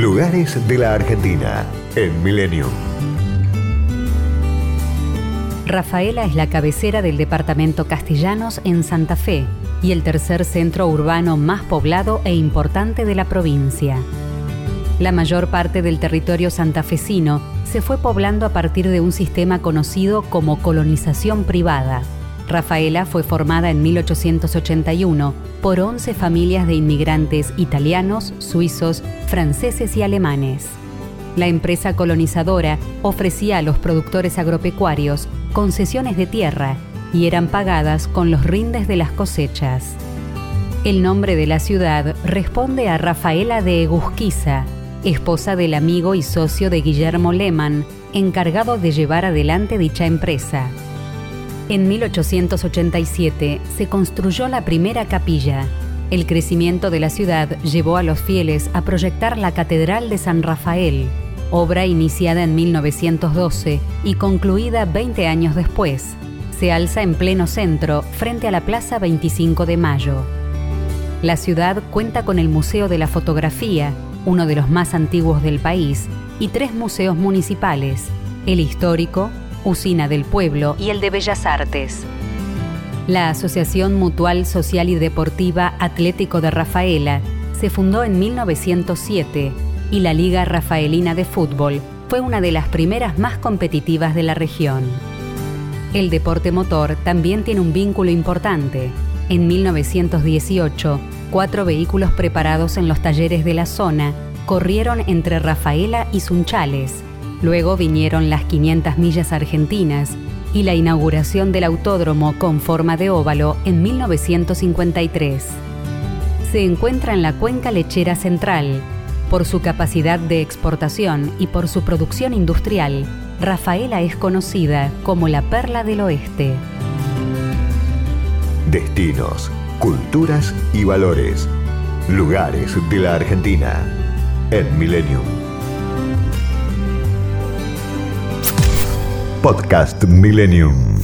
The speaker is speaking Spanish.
Lugares de la Argentina en Milenio. Rafaela es la cabecera del departamento Castellanos en Santa Fe y el tercer centro urbano más poblado e importante de la provincia. La mayor parte del territorio santafesino se fue poblando a partir de un sistema conocido como colonización privada. Rafaela fue formada en 1881 por 11 familias de inmigrantes italianos, suizos, franceses y alemanes. La empresa colonizadora ofrecía a los productores agropecuarios concesiones de tierra y eran pagadas con los rindes de las cosechas. El nombre de la ciudad responde a Rafaela de Egusquiza, esposa del amigo y socio de Guillermo Lehmann, encargado de llevar adelante dicha empresa. En 1887 se construyó la primera capilla. El crecimiento de la ciudad llevó a los fieles a proyectar la Catedral de San Rafael, obra iniciada en 1912 y concluida 20 años después. Se alza en pleno centro, frente a la Plaza 25 de Mayo. La ciudad cuenta con el Museo de la Fotografía, uno de los más antiguos del país, y tres museos municipales, el histórico, Usina del Pueblo y el de Bellas Artes. La Asociación Mutual Social y Deportiva Atlético de Rafaela se fundó en 1907 y la Liga Rafaelina de Fútbol fue una de las primeras más competitivas de la región. El deporte motor también tiene un vínculo importante. En 1918, cuatro vehículos preparados en los talleres de la zona corrieron entre Rafaela y Sunchales, Luego vinieron las 500 millas argentinas y la inauguración del autódromo con forma de óvalo en 1953. Se encuentra en la cuenca lechera central. Por su capacidad de exportación y por su producción industrial, Rafaela es conocida como la perla del oeste. Destinos, culturas y valores. Lugares de la Argentina en Millennium. Podcast Millennium.